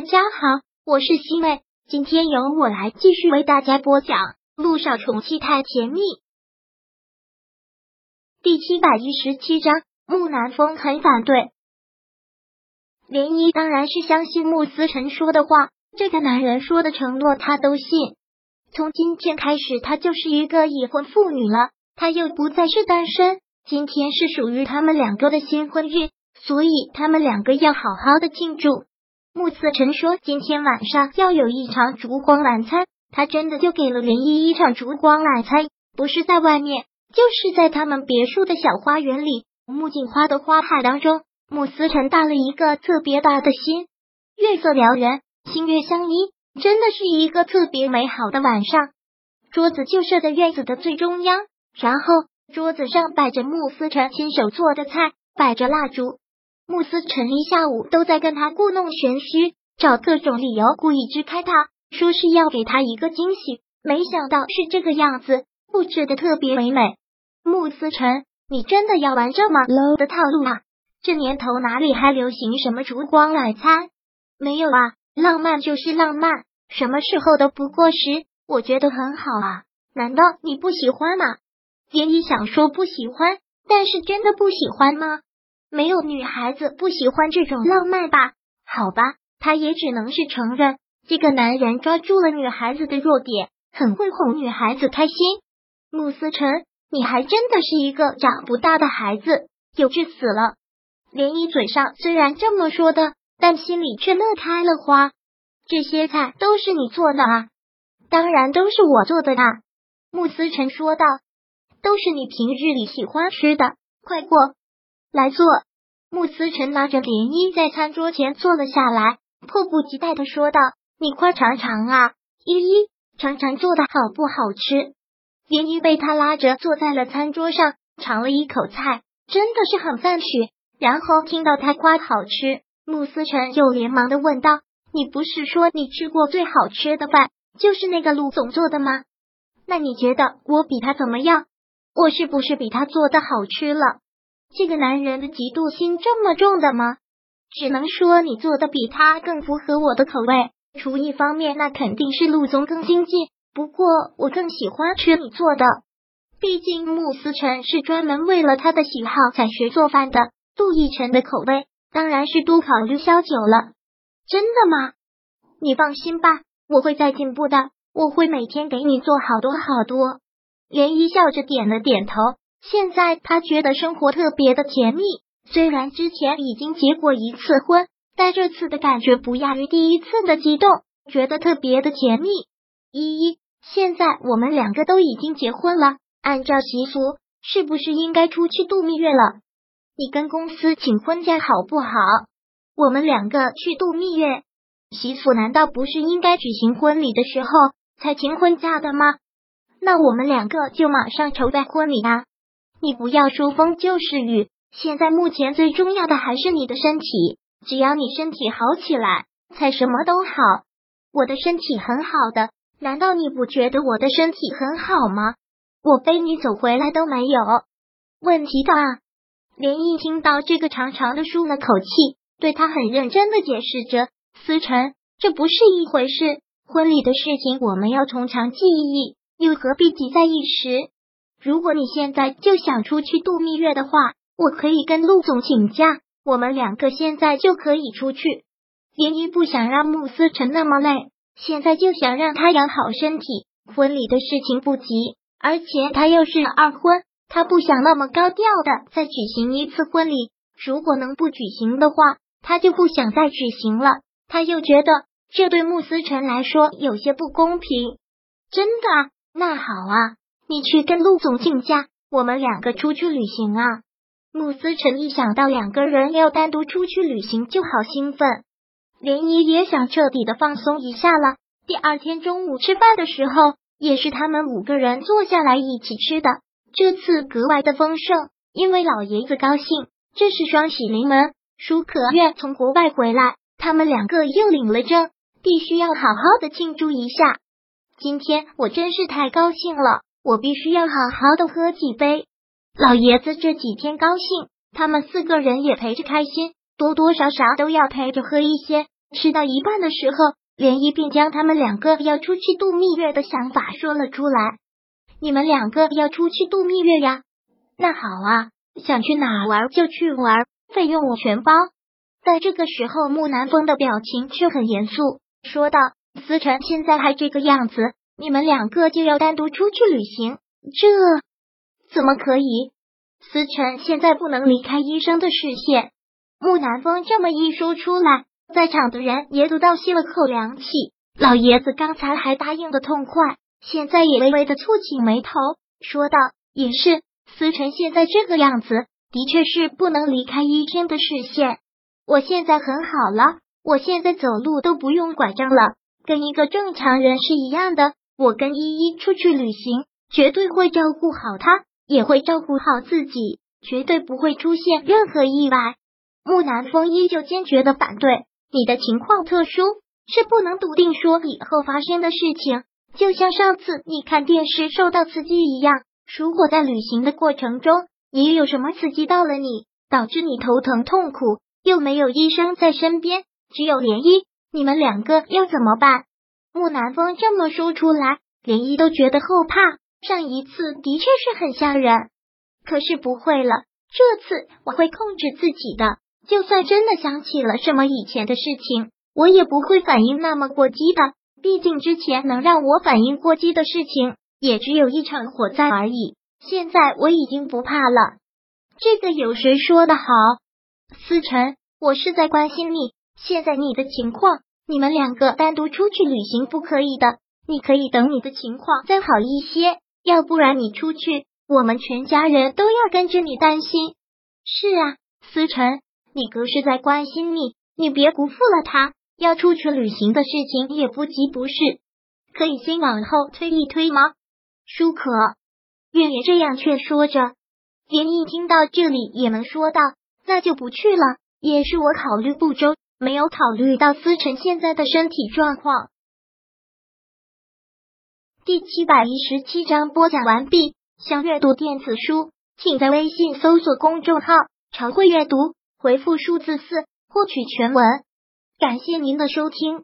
大家好，我是西妹，今天由我来继续为大家播讲《路上宠妻太甜蜜》第七百一十七章。木南风很反对，涟漪当然是相信穆思辰说的话，这个男人说的承诺他都信。从今天开始，她就是一个已婚妇女了，她又不再是单身。今天是属于他们两个的新婚日，所以他们两个要好好的庆祝。穆思辰说：“今天晚上要有一场烛光晚餐。”他真的就给了涟漪一场烛光晚餐，不是在外面，就是在他们别墅的小花园里，木槿花的花海当中。穆思辰搭了一个特别大的心，月色撩人，星月相依，真的是一个特别美好的晚上。桌子就设在院子的最中央，然后桌子上摆着穆思辰亲手做的菜，摆着蜡烛。穆思辰一下午都在跟他故弄玄虚，找各种理由故意支开他，说是要给他一个惊喜。没想到是这个样子，布置的特别唯美。穆思辰，你真的要玩这么 low 的套路啊？这年头哪里还流行什么烛光晚餐？没有啊，浪漫就是浪漫，什么时候都不过时。我觉得很好啊，难道你不喜欢吗？连漪想说不喜欢，但是真的不喜欢吗？没有女孩子不喜欢这种浪漫吧？好吧，他也只能是承认，这个男人抓住了女孩子的弱点，很会哄女孩子开心。穆思辰，你还真的是一个长不大的孩子，幼稚死了。连漪嘴上虽然这么说的，但心里却乐开了花。这些菜都是你做的啊？当然都是我做的啊！穆思辰说道，都是你平日里喜欢吃的，快过。来坐，穆思辰拉着涟漪在餐桌前坐了下来，迫不及待的说道：“你快尝尝啊，依依，尝尝做的好不好吃？”涟漪被他拉着坐在了餐桌上，尝了一口菜，真的是很赞许。然后听到他夸好吃，穆思辰又连忙的问道：“你不是说你吃过最好吃的饭就是那个陆总做的吗？那你觉得我比他怎么样？我是不是比他做的好吃了？”这个男人的嫉妒心这么重的吗？只能说你做的比他更符合我的口味。厨艺方面，那肯定是陆总更精进。不过我更喜欢吃你做的，毕竟穆思辰是专门为了他的喜好才学做饭的。陆逸晨的口味当然是多考虑萧九了。真的吗？你放心吧，我会再进步的。我会每天给你做好多好多。连依笑着点了点头。现在他觉得生活特别的甜蜜，虽然之前已经结过一次婚，但这次的感觉不亚于第一次的激动，觉得特别的甜蜜。依依，现在我们两个都已经结婚了，按照习俗，是不是应该出去度蜜月了？你跟公司请婚假好不好？我们两个去度蜜月，习俗难道不是应该举行婚礼的时候才请婚假的吗？那我们两个就马上筹备婚礼啊！你不要说风就是雨，现在目前最重要的还是你的身体。只要你身体好起来，才什么都好。我的身体很好的，难道你不觉得我的身体很好吗？我背你走回来都没有问题的。连毅听到这个，长长的舒了口气，对他很认真的解释着：“思辰，这不是一回事，婚礼的事情我们要从长计议，又何必急在一时？”如果你现在就想出去度蜜月的话，我可以跟陆总请假，我们两个现在就可以出去。连漪不想让穆思辰那么累，现在就想让他养好身体。婚礼的事情不急，而且他又是二婚，他不想那么高调的再举行一次婚礼。如果能不举行的话，他就不想再举行了。他又觉得这对穆思辰来说有些不公平。真的？那好啊。你去跟陆总请假，我们两个出去旅行啊！穆思辰一想到两个人要单独出去旅行，就好兴奋。连姨也想彻底的放松一下了。第二天中午吃饭的时候，也是他们五个人坐下来一起吃的。这次格外的丰盛，因为老爷子高兴，这是双喜临门。舒可愿从国外回来，他们两个又领了证，必须要好好的庆祝一下。今天我真是太高兴了。我必须要好好的喝几杯。老爷子这几天高兴，他们四个人也陪着开心，多多少少都要陪着喝一些。吃到一半的时候，涟漪便将他们两个要出去度蜜月的想法说了出来。你们两个要出去度蜜月呀？那好啊，想去哪玩就去玩，费用我全包。在这个时候，木南风的表情却很严肃，说道：“思辰现在还这个样子，你们两个就要单独出去旅行，这怎么可以？思辰现在不能离开医生的视线。”木南风这么一说出来，在场的人也都倒吸了口凉气。老爷子刚才还答应的痛快，现在也微微的蹙起眉头，说道：“也是，思辰现在这个样子，的确是不能离开医生的视线。”我现在很好了，我现在走路都不用拐杖了，跟一个正常人是一样的。我跟依依出去旅行，绝对会照顾好她，也会照顾好自己，绝对不会出现任何意外。木南风依旧坚决的反对，你的情况特殊，是不能笃定说以后发生的事情。就像上次你看电视受到刺激一样，如果在旅行的过程中也有什么刺激到了你，导致你头疼痛苦。又没有医生在身边，只有涟漪，你们两个要怎么办？木南风这么说出来，涟漪都觉得后怕。上一次的确是很吓人，可是不会了，这次我会控制自己的。就算真的想起了什么以前的事情，我也不会反应那么过激的。毕竟之前能让我反应过激的事情，也只有一场火灾而已。现在我已经不怕了。这个有谁说的好？思辰，我是在关心你。现在你的情况，你们两个单独出去旅行不可以的。你可以等你的情况再好一些，要不然你出去，我们全家人都要跟着你担心。是啊，思辰，你哥是在关心你，你别辜负了他。要出去旅行的事情也不急不是，可以先往后推一推吗？舒可，月月这样劝说着，连一听到这里也能说道。那就不去了，也是我考虑不周，没有考虑到思辰现在的身体状况。第七百一十七章播讲完毕。想阅读电子书，请在微信搜索公众号“常会阅读”，回复数字四获取全文。感谢您的收听。